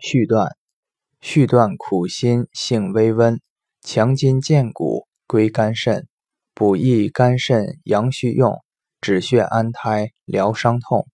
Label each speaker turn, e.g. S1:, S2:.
S1: 续断。续断苦辛性微温强筋健骨归肝肾补益肝肾阳虚用止血安胎疗伤痛。